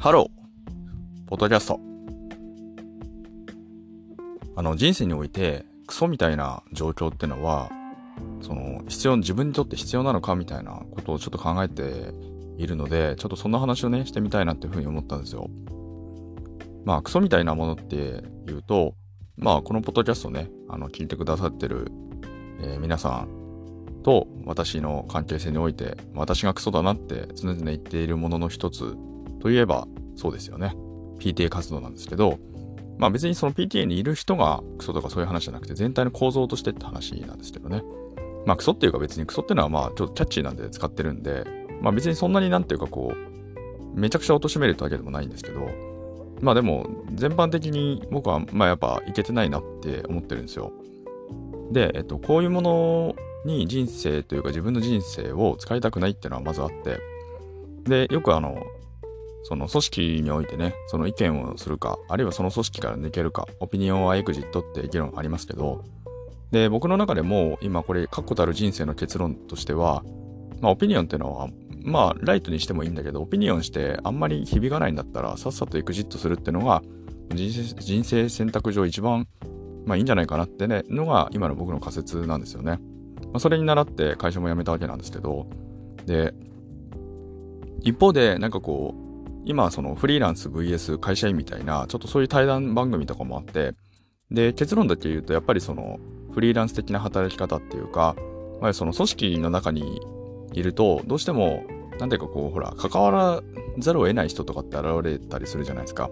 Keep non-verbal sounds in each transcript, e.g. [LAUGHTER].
ハロー。ポッドキャスト。あの人生においてクソみたいな状況ってのはその必要自分にとって必要なのかみたいなことをちょっと考えているのでちょっとそんな話をねしてみたいなっていうふうに思ったんですよ。まあクソみたいなものっていうとまあこのポッドキャストねあの聞いてくださってる、えー、皆さんと私の関係性において私がクソだなって常々言っているものの一つといえばそうですよね PTA 活動なんですけどまあ別にその PTA にいる人がクソとかそういう話じゃなくて全体の構造としてって話なんですけどね。まあクソっていうか別にクソっていうのはまあちょっとキャッチーなんで使ってるんで、まあ別にそんなになんていうかこう、めちゃくちゃ貶めるってわけでもないんですけど、まあでも全般的に僕はまあやっぱいけてないなって思ってるんですよ。で、えっと、こういうものに人生というか自分の人生を使いたくないっていうのはまずあって、で、よくあの、その組織においてね、その意見をするか、あるいはその組織から抜けるか、オピニオンはエグジットって議論ありますけど、で、僕の中でも今これ確固たる人生の結論としては、まあオピニオンっていうのは、まあライトにしてもいいんだけど、オピニオンしてあんまり響かないんだったら、さっさとエグジットするっていうのが、人生選択上一番、まあいいんじゃないかなってね、のが今の僕の仮説なんですよね。まあ、それに倣って会社も辞めたわけなんですけど、で、一方で、なんかこう、今そのフリーランス VS 会社員みたいな、ちょっとそういう対談番組とかもあって、で、結論だけ言うと、やっぱりそのフリーランス的な働き方っていうか、まあ、その組織の中にいると、どうしても、なんていうかこう、ほら、関わらざるを得ない人とかって現れたりするじゃないですか。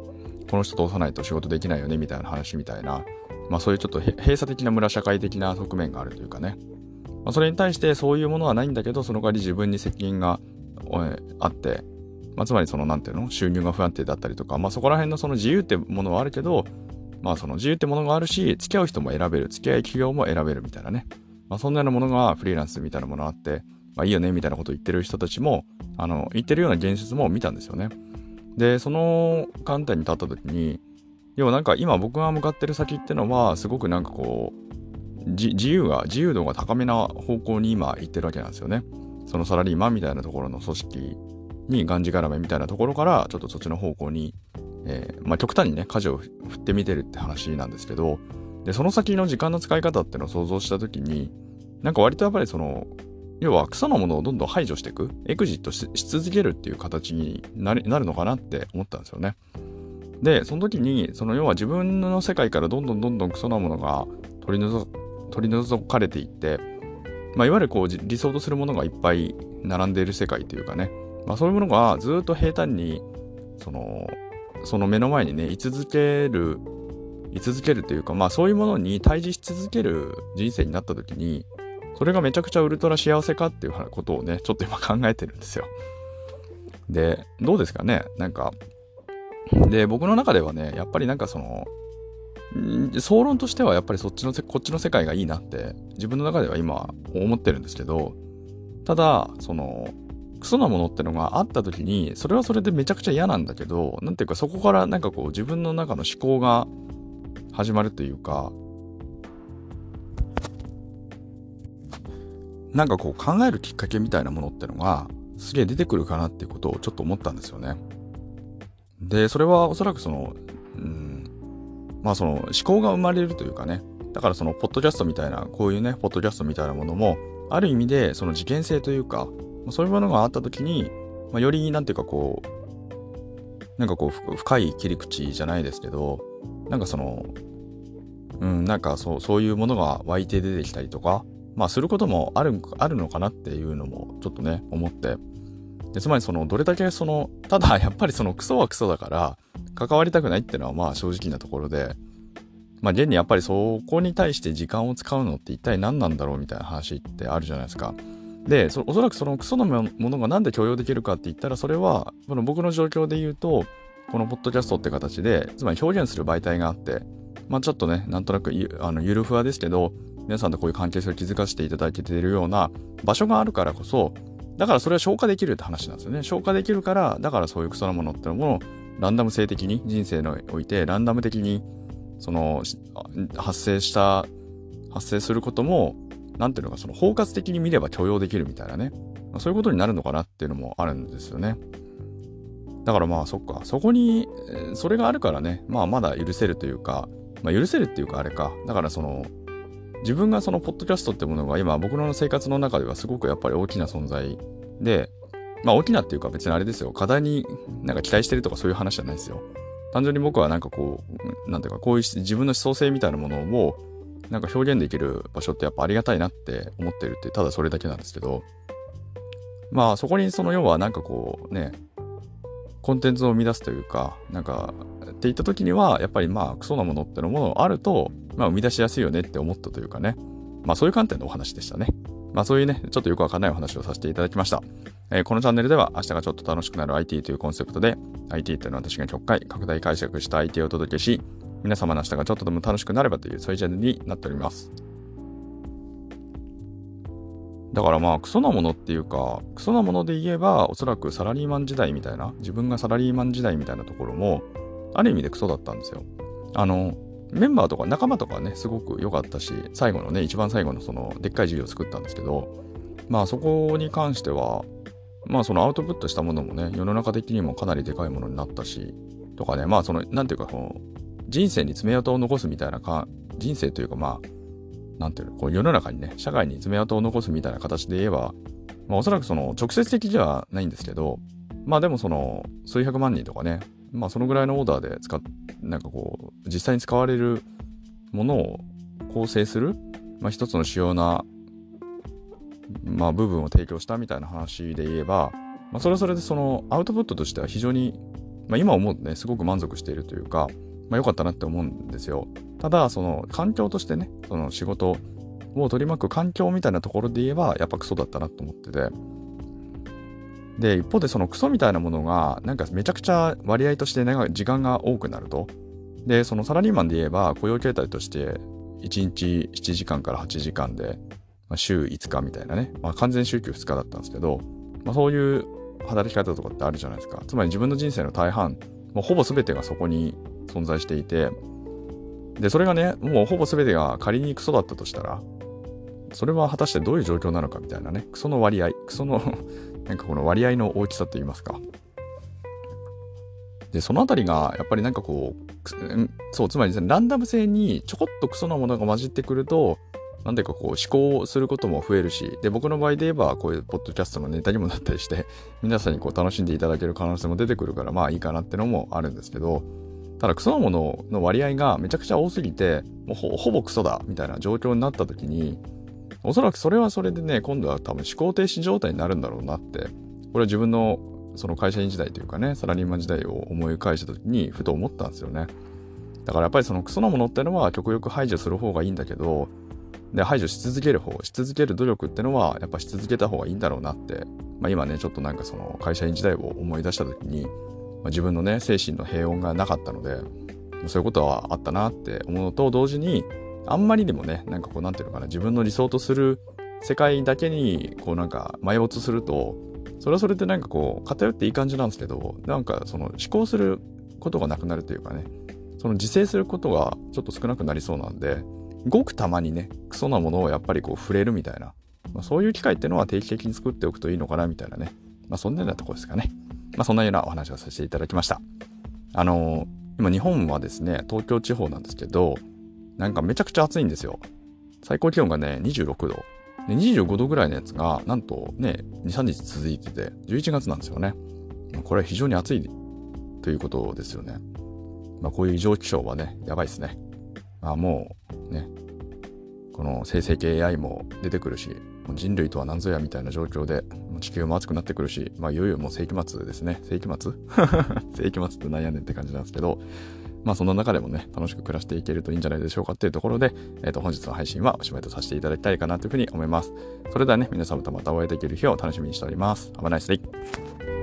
この人通さないと仕事できないよね、みたいな話みたいな。まあそういうちょっと閉鎖的な村社会的な側面があるというかね。まあ、それに対してそういうものはないんだけど、その代わり自分に責任があって、まあ、つまりその、なんていうの？収入が不安定だったりとか、まあ、そこら辺のその自由ってものはあるけど、まあ、その自由ってものがあるし、付き合う人も選べる、付き合い企業も選べるみたいなね。まあ、そんなようなものがフリーランスみたいなものあって、まあ、いいよね、みたいなことを言ってる人たちも、あの、言ってるような現実も見たんですよね。で、その観点に立った時に、要はなんか今僕が向かってる先ってのは、すごくなんかこう、自由が、自由度が高めな方向に今行ってるわけなんですよね。そのサラリーマンみたいなところの組織にがんじがらめみたいなところからちょっとそっちの方向に、えー、まあ、極端にね舵を振ってみてるって話なんですけどでその先の時間の使い方っていうのを想像した時になんか割とやっぱりその要は草のものをどんどん排除していくエグジットし続けるっていう形になるのかなって思ったんですよね。でその時にその要は自分の世界からどんどんどんどんクソなものが取り除取り除かれていって、まあ、いわゆるこう理想とするものがいっぱい並んでいる世界というかねまあ、そういうものがずっと平坦にそのその目の前にね居続ける居続けるというかまあそういうものに対峙し続ける人生になった時にそれがめちゃくちゃウルトラ幸せかっていうことをねちょっと今考えてるんですよ。でどうですかね？なんかで僕の中ではねやっぱりなんかその総論としてはやっぱりそっちのせこっちの世界がいいなって自分の中では今思ってるんですけどただそのクソなものってのがあった時に、それはそれでめちゃくちゃ嫌なんだけど、なんていうかそこからなんかこう自分の中の思考が始まるというか、なんかこう考えるきっかけみたいなものってのがすげえ出てくるかなってことをちょっと思ったんですよね。で、それはおそらくその、うん、まあその思考が生まれるというかね、だからそのポッドキャストみたいな、こういうね、ポッドキャストみたいなものも、ある意味でその事件性というか、そういうものがあった時に、まあ、よりなんていうかこうなんかこう深い切り口じゃないですけどなんかそのうんなんかそうそういうものが湧いて出てきたりとかまあすることもあるあるのかなっていうのもちょっとね思ってでつまりそのどれだけそのただ [LAUGHS] やっぱりそのクソはクソだから関わりたくないっていうのはまあ正直なところでまあ現にやっぱりそこに対して時間を使うのって一体何なんだろうみたいな話ってあるじゃないですか。でそおそらくそのクソのものが何で許容できるかって言ったらそれはこの僕の状況で言うとこのポッドキャストって形でつまり表現する媒体があってまあちょっとねなんとなくゆあのゆるふわですけど皆さんとこういう関係性を築かせていただけているような場所があるからこそだからそれは消化できるって話なんですよね。消化できるからだからそういうクソなものってのもランダム性的に人生においてランダム的にその発生した発生することもなんていうのか、その包括的に見れば許容できるみたいなね、まあ、そういうことになるのかなっていうのもあるんですよね。だからまあそっか、そこに、それがあるからね、まあまだ許せるというか、まあ許せるっていうかあれか、だからその、自分がそのポッドキャストってものが今僕の生活の中ではすごくやっぱり大きな存在で、まあ大きなっていうか別にあれですよ、課題になんか期待してるとかそういう話じゃないですよ。単純に僕はなんかこう、なんていうかこういう自分の思想性みたいなものをなんか表現できる場所ってやっぱありがたいなって思ってるってただそれだけなんですけど、まあそこにその要はなんかこうね、コンテンツを生み出すというか、なんか、って言った時には、やっぱりまあ、クソなものってのものあると、まあ、生み出しやすいよねって思ったというかね。まあ、そういう観点のお話でしたね。まあ、そういうね、ちょっとよくわかんないお話をさせていただきました。えー、このチャンネルでは、明日がちょっと楽しくなる IT というコンセプトで、IT っていうのは私が極快、拡大解釈した IT をお届けし、皆様の明日がちょっとでも楽しくなればという、そういうチャンルになっております。だからまあ、クソなものっていうか、クソなもので言えば、おそらくサラリーマン時代みたいな、自分がサラリーマン時代みたいなところも、ある意味でクソだったんですよ。あの、メンバーとか仲間とかね、すごく良かったし、最後のね、一番最後のその、でっかい授業を作ったんですけど、まあそこに関しては、まあそのアウトプットしたものもね、世の中的にもかなりでかいものになったし、とかね、まあその、なんていうか、その、人生に爪痕を残すみたいなか、人生というかまあ、なんていうの、こう世の中にね、社会に爪痕を残すみたいな形で言えば、まあおそらくその直接的じゃないんですけど、まあでもその数百万人とかね、まあそのぐらいのオーダーで使っ、なんかこう、実際に使われるものを構成する、まあ一つの主要な、まあ部分を提供したみたいな話で言えば、まあそれはそれでそのアウトプットとしては非常に、まあ今思うとね、すごく満足しているというか、まあ良かったなって思うんですよ。ただ、その環境としてね、その仕事を取り巻く環境みたいなところで言えば、やっぱクソだったなと思ってて。で、一方でそのクソみたいなものが、なんかめちゃくちゃ割合として長い時間が多くなると。で、そのサラリーマンで言えば、雇用形態として、1日7時間から8時間で、まあ、週5日みたいなね、まあ、完全週休2日だったんですけど、まあ、そういう働き方とかってあるじゃないですか。つまり自分の人生の大半、もうほぼ全てがそこに存在していて、で、それがね、もうほぼ全てが仮にクソだったとしたら、それは果たしてどういう状況なのかみたいなね、クソの割合、クソの [LAUGHS] なんかこの割合の大きさと言いますか。で、そのあたりが、やっぱりなんかこう、そう、つまりです、ね、ランダム性にちょこっとクソなものが混じってくると、なんていうかこう思考することも増えるし、で、僕の場合で言えば、こういうポッドキャストのネタにもなったりして、皆さんにこう楽しんでいただける可能性も出てくるから、まあいいかなってのもあるんですけど、ただクソなものの割合がめちゃくちゃ多すぎて、もうほぼクソだみたいな状況になった時に、おそらくそれはそれでね、今度は多分思考停止状態になるんだろうなって、これは自分のその会社員時代というかね、サラリーマン時代を思い返した時にふと思ったんですよね。だからやっぱりそのクソなものってのは極力排除する方がいいんだけど、で、排除し続ける方、し続ける努力ってのはやっぱし続けた方がいいんだろうなって、まあ今ね、ちょっとなんかその会社員時代を思い出した時に、まあ、自分のね、精神の平穏がなかったので、そういうことはあったなって思うのと同時に、あんまりでもね、なんかこう、なんていうのかな、自分の理想とする世界だけに、こうなんか、埋没すると、それはそれでなんかこう、偏っていい感じなんですけど、なんかその思考することがなくなるというかね、その自制することがちょっと少なくなりそうなんで、ごくたまにね、クソなものをやっぱりこう触れるみたいな、まあ、そういう機会っていうのは定期的に作っておくといいのかなみたいなね、まあそんなようなとこですかね。まあ、そんなようなお話をさせていただきました。あの、今日本はですね、東京地方なんですけど、なんかめちゃくちゃ暑いんですよ。最高気温がね、26度。で25度ぐらいのやつが、なんとね、2、3日続いてて、11月なんですよね。これは非常に暑いということですよね。まあ、こういう異常気象はね、やばいですね。まあ、もうね、この生成系 AI も出てくるし、人類とは何ぞやみたいな状況で、地球も熱くなってくるし、まあ、いよいよもう世紀末ですね。世紀末？[LAUGHS] 世紀末って悩んでんって感じなんですけど、まあそんな中でもね、楽しく暮らしていけるといいんじゃないでしょうかっていうところで、えっ、ー、と、本日の配信はおしまいとさせていただきたいかなというふうに思います。それではね、皆様とまたお会いできる日を楽しみにしております。Have a nice day!